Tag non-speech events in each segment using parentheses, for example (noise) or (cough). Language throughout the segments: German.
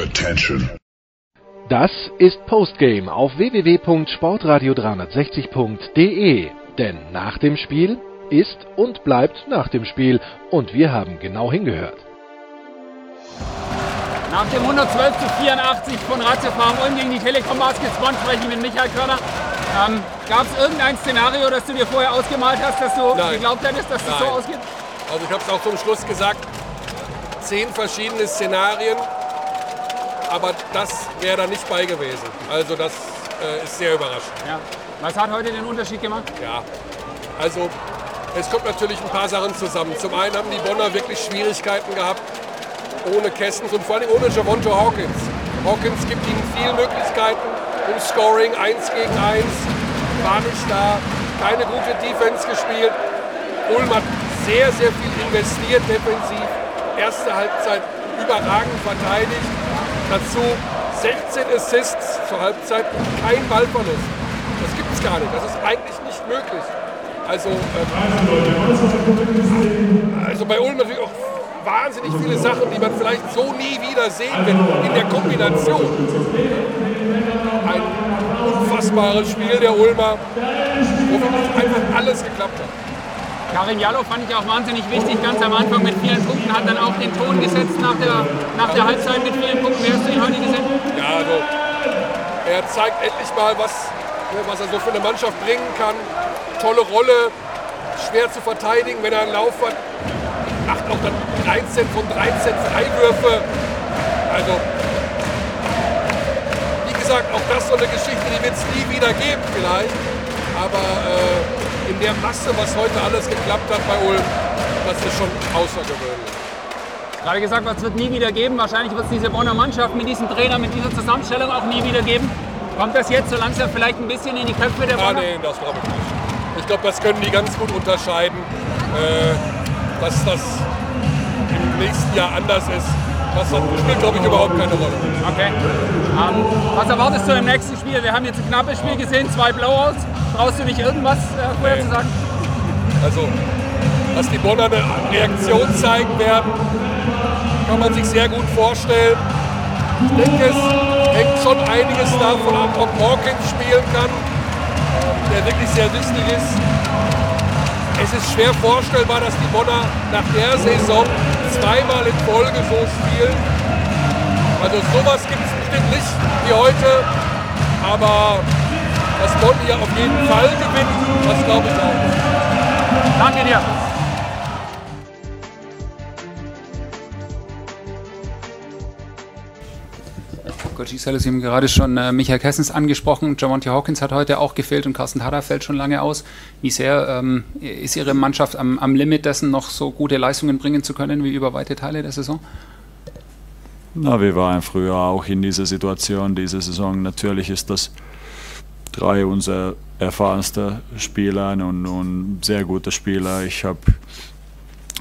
Attention. Das ist Postgame auf www.sportradio360.de. Denn nach dem Spiel ist und bleibt nach dem Spiel. Und wir haben genau hingehört. Nach dem 112 zu 84 von Ratzefarm Ulm gegen die Telekom Baskets Bonn spreche ich mit Michael Körner. Ähm, Gab es irgendein Szenario, das du dir vorher ausgemalt hast, dass du Nein. geglaubt hättest, dass es Nein. so ausgeht? Also ich habe es auch zum Schluss gesagt, zehn verschiedene Szenarien, aber das wäre da nicht bei gewesen. Also das äh, ist sehr überraschend. Ja. Was hat heute den Unterschied gemacht? Ja, also es kommt natürlich ein paar Sachen zusammen. Zum einen haben die Bonner wirklich Schwierigkeiten gehabt ohne Kessens und vor allem ohne Javonto Hawkins. Hawkins gibt ihnen viele Möglichkeiten im Scoring, 1 gegen 1, war nicht da, keine gute Defense gespielt. Ulm hat sehr, sehr viel investiert defensiv. Erste Halbzeit überragend verteidigt. Dazu 16 Assists zur Halbzeit und kein Ballverlust. Das gibt es gar nicht. Das ist eigentlich nicht möglich. Also, ähm, also bei Ulm natürlich auch wahnsinnig viele Sachen, die man vielleicht so nie wieder sehen wird in der Kombination. Ein unfassbares Spiel der Ulmer, wo wirklich einfach alles geklappt hat. Karim Jallo fand ich auch wahnsinnig wichtig, ganz am Anfang mit vielen Punkten, hat dann auch den Ton gesetzt nach der, nach der Halbzeit mit vielen Punkten. Wie hast du ihn heute gesehen? Ja, also er zeigt endlich mal, was, was er so für eine Mannschaft bringen kann. Tolle Rolle, schwer zu verteidigen, wenn er einen Lauf hat. Macht auch dann 13 von 13 Freiwürfe. Also, wie gesagt, auch das so eine Geschichte, die wird es nie wieder geben vielleicht. Aber äh, in der Masse, was heute alles geklappt hat bei Ulm, das ist schon außergewöhnlich. Gerade gesagt, was wird nie wieder geben. Wahrscheinlich wird es diese Bonner Mannschaft mit diesem Trainer, mit dieser Zusammenstellung auch nie wieder geben. Kommt das jetzt so langsam vielleicht ein bisschen in die Köpfe der Ah, Bonner? nee, das glaube ich nicht. Ich glaube, das können die ganz gut unterscheiden, äh, dass das im nächsten Jahr anders ist. Das hat, spielt, glaube ich, überhaupt keine Rolle. Okay. Ähm, was erwartest du im nächsten Spiel? Wir haben jetzt ein knappes Spiel gesehen, zwei Blowouts. Brauchst du nicht irgendwas äh, vorher Nee. zu sagen? Also, dass die Bonner eine Reaktion zeigen werden, kann man sich sehr gut vorstellen. Ich denke, es hängt schon einiges davon ab, ob Hawkins spielen kann, der wirklich sehr wichtig ist. Es ist schwer vorstellbar, dass die Bonner nach der Saison zweimal in Folge so spielen. Also sowas gibt es bestimmt nicht wie heute, aber dass Bonn hier auf jeden Fall gewinnt, das glaube ich auch. Danke dir. Coach Giselle, Sie haben gerade schon äh, Michael Kessens angesprochen. Jamonte Hawkins hat heute auch gefehlt und Carsten Hader fällt schon lange aus. Wie sehr ähm, ist Ihre Mannschaft am, am Limit dessen, noch so gute Leistungen bringen zu können wie über weite Teile der Saison? Na, wir waren früher auch in dieser Situation diese Saison. Natürlich ist das drei unserer erfahrensten Spieler und, und sehr gute Spieler. Ich habe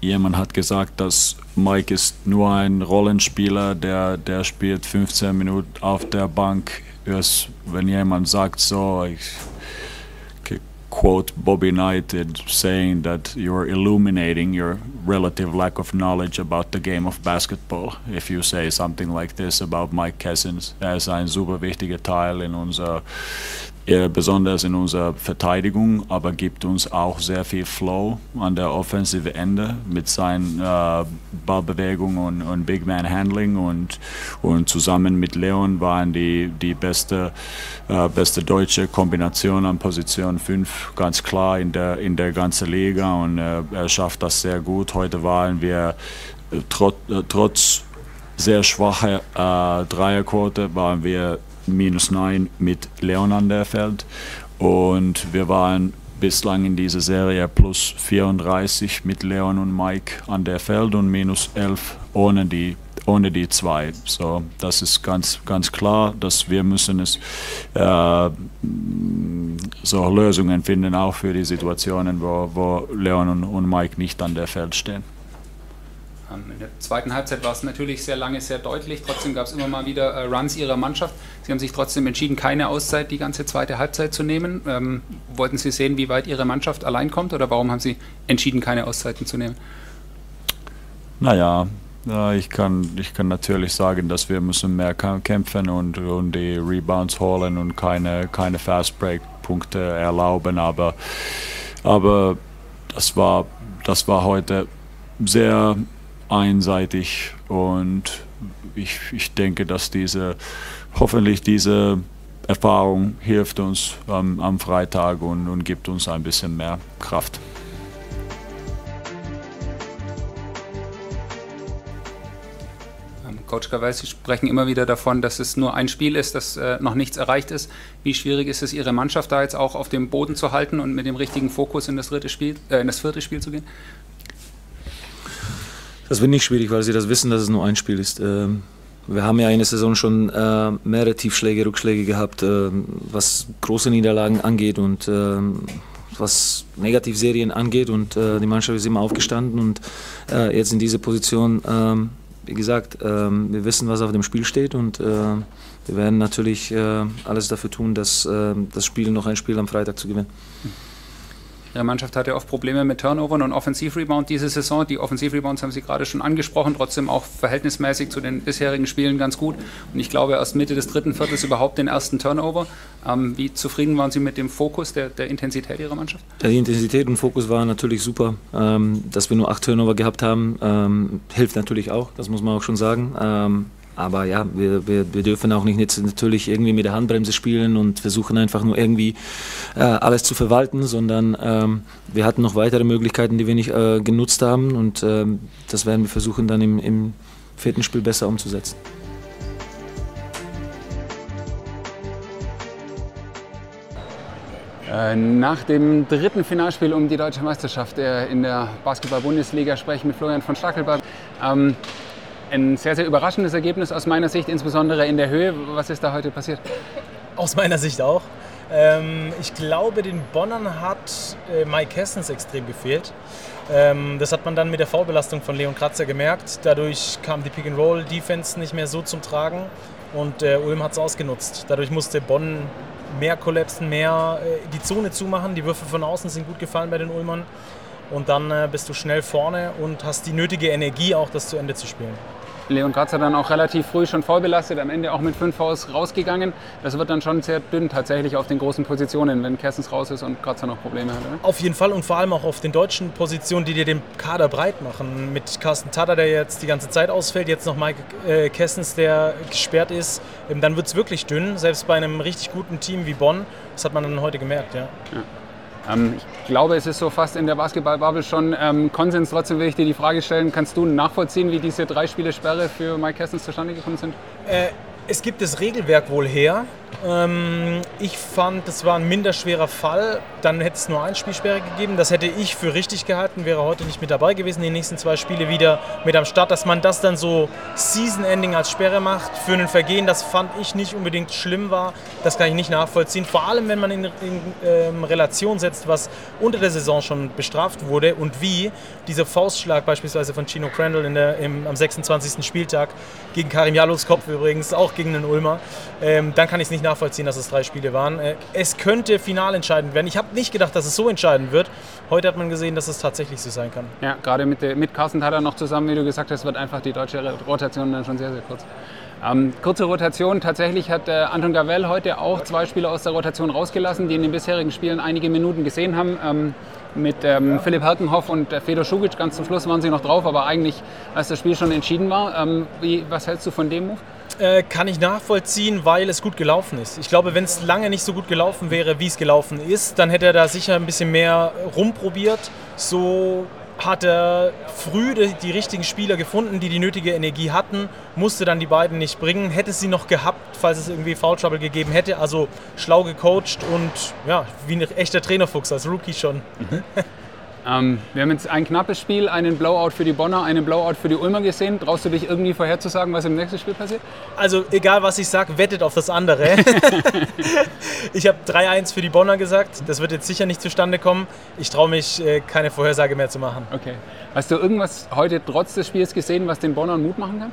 jemand hat gesagt, dass Mike ist nur ein Rollenspieler, der der spielt 15 Minuten auf der Bank. Erst wenn jemand sagt so, ich quote Bobby Knight in saying that you're illuminating your relative lack of knowledge about the game of basketball. If you say something like this about Mike Kessens, er ist ein super wichtiger Teil in unserer, besonders in unserer Verteidigung, aber gibt uns auch sehr viel Flow an der offensive Ende mit seinen äh, Ballbewegungen und, und Big Man Handling und, und zusammen mit Leon waren die, die beste, äh, beste deutsche Kombination an Position 5 ganz klar in der, in der ganzen Liga und äh, er schafft das sehr gut. Heute waren wir äh, trot, äh, trotz sehr schwacher äh, Dreierquote waren wir minus 9 mit Leon an der Feld und wir waren bislang in dieser Serie plus 34 mit Leon und Mike an der Feld und minus 11 ohne die ohne die zwei. So, das ist ganz, ganz klar, dass wir müssen es äh, so Lösungen finden, auch für die Situationen, wo, wo Leon und, und Mike nicht an der Feld stehen. Ähm, In der zweiten Halbzeit war es natürlich sehr lange, sehr deutlich. Trotzdem gab es immer mal wieder äh, Runs ihrer Mannschaft. Sie haben sich trotzdem entschieden, keine Auszeit die ganze zweite Halbzeit zu nehmen. Ähm, wollten Sie sehen, wie weit Ihre Mannschaft allein kommt oder warum haben Sie entschieden, keine Auszeiten zu nehmen? Naja, Ja, ich, kann, ich kann natürlich sagen, dass wir müssen mehr kämpfen und, und die Rebounds holen und keine, keine Fast Break Punkte erlauben, aber, aber das, war, das war heute sehr einseitig und ich, ich denke, dass diese hoffentlich diese Erfahrung hilft uns ähm, am Freitag und, und gibt uns ein bisschen mehr Kraft. Coach Gavell, Sie sprechen immer wieder davon, dass es nur ein Spiel ist, dass äh, noch nichts erreicht ist. Wie schwierig ist es, Ihre Mannschaft da jetzt auch auf dem Boden zu halten und mit dem richtigen Fokus in das, dritte Spiel, äh, in das vierte Spiel zu gehen? Das wird nicht schwierig, weil Sie das wissen, dass es nur ein Spiel ist. Ähm wir haben ja in der Saison schon äh, mehrere Tiefschläge, Rückschläge gehabt, äh, was große Niederlagen angeht und äh, was Negativserien angeht. Und äh, die Mannschaft ist immer aufgestanden und äh, jetzt in dieser Position ähm, wie gesagt, ähm, wir wissen, was auf dem Spiel steht und wir werden natürlich alles dafür tun, dass das Spiel noch ein Spiel am Freitag zu gewinnen. Ihre Mannschaft hatte oft Probleme mit Turnovern und Offensivrebound diese Saison. Die Offensivrebounds haben Sie gerade schon angesprochen, trotzdem auch verhältnismäßig zu den bisherigen Spielen ganz gut. Und ich glaube, erst Mitte des dritten Viertels überhaupt den ersten Turnover. Ähm, wie zufrieden waren Sie mit dem Fokus der, der Intensität Ihrer Mannschaft? Die Intensität und Fokus waren natürlich super. Ähm, dass wir nur acht Turnover gehabt haben, ähm, hilft natürlich auch, das muss man auch schon sagen. Aber ja, wir, wir, wir dürfen auch nicht natürlich irgendwie mit der Handbremse spielen und versuchen einfach nur irgendwie äh, alles zu verwalten, sondern ähm, wir hatten noch weitere Möglichkeiten, die wir nicht äh, genutzt haben und ähm, das werden wir versuchen dann im, im vierten Spiel besser umzusetzen. Äh, nach dem dritten Finalspiel um die deutsche Meisterschaft in der Basketball-Bundesliga spreche ich mit Florian von Stackelberg. Ähm, ein sehr, sehr überraschendes Ergebnis aus meiner Sicht, insbesondere in der Höhe. Was ist da heute passiert? Aus meiner Sicht auch. Ähm, ich glaube, den Bonnern hat äh, Mike Kessens extrem gefehlt. Ähm, das hat man dann mit der Foulbelastung von Leon Kratzer gemerkt. Dadurch kam die Pick-and-Roll-Defense nicht mehr so zum Tragen und äh, Ulm hat es ausgenutzt. Dadurch musste Bonn mehr kollapsen, mehr äh, die Zone zumachen. Die Würfe von außen sind gut gefallen bei den Ulmern. Und dann bist du schnell vorne und hast die nötige Energie, auch das zu Ende zu spielen. Leon Kratzer dann auch relativ früh schon vollbelastet, am Ende auch mit 5 Vs rausgegangen. Das wird dann schon sehr dünn tatsächlich auf den großen Positionen, wenn Kerstens raus ist und Kratzer noch Probleme hat. Oder? Auf jeden Fall und vor allem auch auf den deutschen Positionen, die dir den Kader breit machen. Mit Carsten Tada, der jetzt die ganze Zeit ausfällt, jetzt noch Mike äh, Kessens, der gesperrt ist. Ähm, dann wird es wirklich dünn, selbst bei einem richtig guten Team wie Bonn. Das hat man dann heute gemerkt, ja. ja. Ähm, ich glaube, es ist so fast in der Basketballbubble schon ähm, Konsens. Trotzdem will ich dir die Frage stellen, kannst du nachvollziehen, wie diese drei Spiele Sperre für Mike Kessens zustande gekommen sind? Äh, es gibt das Regelwerk wohl her. Ähm, ich fand, es war ein minderschwerer Fall. Dann hätte es nur ein Spielsperre gegeben. Das hätte ich für richtig gehalten, wäre heute nicht mit dabei gewesen. Die nächsten zwei Spiele wieder mit am Start. Dass man das dann so Season-Ending als Sperre macht für ein Vergehen, das fand ich nicht unbedingt schlimm war. Das kann ich nicht nachvollziehen. Vor allem, wenn man in, in ähm, Relation setzt, was unter der Saison schon bestraft wurde und wie dieser Faustschlag beispielsweise von Chino Crandall in der, im, am 26. Spieltag gegen Karim Jalos Kopf übrigens, auch gegen den Ulmer, ähm, dann kann ich es nicht nachvollziehen, dass es drei Spiele waren. Äh, es könnte final entscheidend werden. Ich habe nicht gedacht, dass es so entscheidend wird. Heute hat man gesehen, dass es tatsächlich so sein kann. Ja, gerade mit, mit Carsten Tada noch zusammen, wie du gesagt hast, wird einfach die deutsche Rotation dann schon sehr, sehr kurz. Ähm, kurze Rotation. Tatsächlich hat äh, Anton Gavell heute auch zwei Spieler aus der Rotation rausgelassen, die in den bisherigen Spielen einige Minuten gesehen haben. Ähm, mit ähm, Philipp Herkenhoff und äh, Fedor Schugic. Ganz zum Schluss waren sie noch drauf, aber eigentlich, als das Spiel schon entschieden war. Ähm, wie, was hältst du von dem Move? Äh, kann ich nachvollziehen, weil es gut gelaufen ist. Ich glaube, wenn es lange nicht so gut gelaufen wäre, wie es gelaufen ist, dann hätte er da sicher ein bisschen mehr rumprobiert. So hat er früh die, die, richtigen Spieler gefunden, die die nötige Energie hatten, musste dann die beiden nicht bringen, hätte sie noch gehabt, falls es irgendwie Foul Trouble gegeben hätte. Also schlau gecoacht und ja, wie ein echter Trainerfuchs als Rookie schon. Mhm. (laughs) Ähm, wir haben jetzt ein knappes Spiel, einen Blowout für die Bonner, einen Blowout für die Ulmer gesehen. Traust du dich irgendwie vorherzusagen, was im nächsten Spiel passiert? Also egal, was ich sage, wettet auf das andere. (laughs) ich habe 3-1 für die Bonner gesagt. Das wird jetzt sicher nicht zustande kommen. Ich traue mich, äh, keine Vorhersage mehr zu machen. Okay. Hast du irgendwas heute trotz des Spiels gesehen, was den Bonnern Mut machen kann?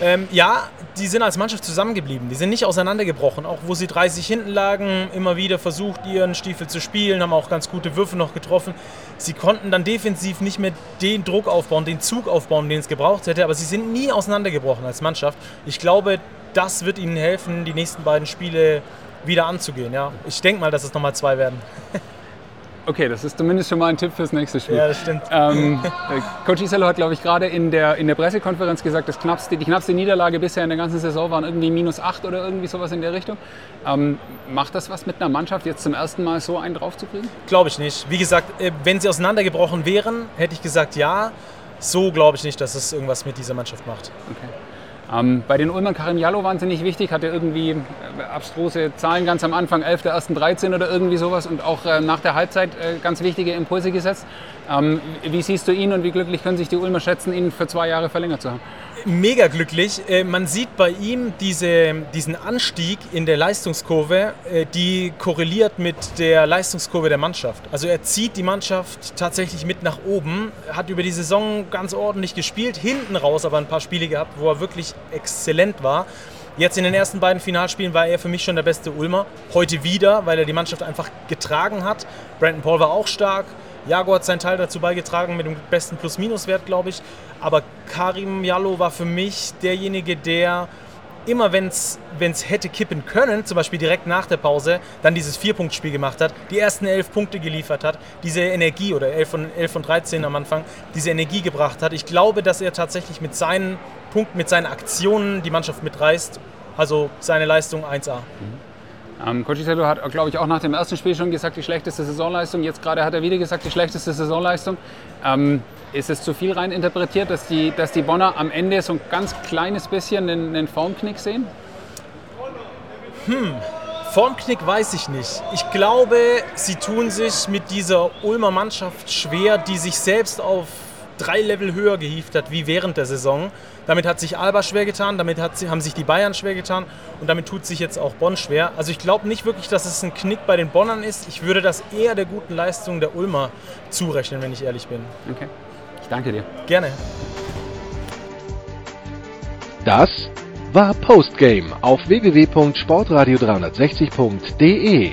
Ähm, ja, die sind als Mannschaft zusammengeblieben. Die sind nicht auseinandergebrochen. Auch wo sie 30 hinten lagen, immer wieder versucht, ihren Stiefel zu spielen, haben auch ganz gute Würfe noch getroffen. Sie konnten dann defensiv nicht mehr den Druck aufbauen, den Zug aufbauen, den es gebraucht hätte, aber sie sind nie auseinandergebrochen als Mannschaft. Ich glaube, das wird ihnen helfen, die nächsten beiden Spiele wieder anzugehen. Ja. Ich denke mal, dass es nochmal zwei werden. (laughs) Okay, das ist zumindest schon mal ein Tipp fürs nächste Spiel. Ja, das stimmt. Ähm, (laughs) äh, Coach Isello hat, glaube ich, gerade in der, in der Pressekonferenz gesagt, das knappste, die knappste Niederlage bisher in der ganzen Saison waren irgendwie minus 8 oder irgendwie sowas in der Richtung. Ähm, macht das was mit einer Mannschaft, jetzt zum ersten Mal so einen draufzukriegen? Glaube ich nicht. Wie gesagt, äh, wenn sie auseinandergebrochen wären, hätte ich gesagt ja. So glaube ich nicht, dass es irgendwas mit dieser Mannschaft macht. Okay. Ähm, bei den Ulmer Karim Jallo wahnsinnig wichtig, hatte irgendwie äh, abstruse Zahlen ganz am Anfang, 11 der ersten 13 oder irgendwie sowas und auch äh, nach der Halbzeit äh, ganz wichtige Impulse gesetzt. Ähm, wie siehst du ihn und wie glücklich können sich die Ulmer schätzen, ihn für zwei Jahre verlängert zu haben? Mega glücklich. Äh, man sieht bei ihm diese, diesen Anstieg in der Leistungskurve, äh, die korreliert mit der Leistungskurve der Mannschaft. Also er zieht die Mannschaft tatsächlich mit nach oben, hat über die Saison ganz ordentlich gespielt, hinten raus aber ein paar Spiele gehabt, wo er wirklich exzellent war. Jetzt in den ersten beiden Finalspielen war er für mich schon der beste Ulmer. Heute wieder, weil er die Mannschaft einfach getragen hat. Brandon Paul war auch stark. Jago hat seinen Teil dazu beigetragen mit dem besten Plus-Minus-Wert, glaube ich. Aber Karim Jallo war für mich derjenige, der immer, wenn es hätte kippen können, zum Beispiel direkt nach der Pause, dann dieses Vier-Punkt-Spiel gemacht hat, die ersten elf Punkte geliefert hat, diese Energie oder 11 von, 11 von 13 am Anfang, diese Energie gebracht hat. Ich glaube, dass er tatsächlich mit seinen Punkten, mit seinen Aktionen die Mannschaft mitreißt. Also seine Leistung 1A. Mhm. Ähm, Coach Isello hat, glaube ich, auch nach dem ersten Spiel schon gesagt, die schlechteste Saisonleistung. Jetzt gerade hat er wieder gesagt, die schlechteste Saisonleistung. Ähm, ist es zu viel rein interpretiert, dass die, dass die Bonner am Ende so ein ganz kleines bisschen einen, einen Formknick sehen? Hm, Formknick weiß ich nicht. Ich glaube, sie tun sich mit dieser Ulmer Mannschaft schwer, die sich selbst auf drei Level höher gehievt hat wie während der Saison. Damit hat sich Alba schwer getan, damit hat, haben sich die Bayern schwer getan und damit tut sich jetzt auch Bonn schwer. Also ich glaube nicht wirklich, dass es ein Knick bei den Bonnern ist. Ich würde das eher der guten Leistung der Ulmer zurechnen, wenn ich ehrlich bin. Okay. Ich danke dir. Gerne. Das war Postgame auf www.sportradio360.de.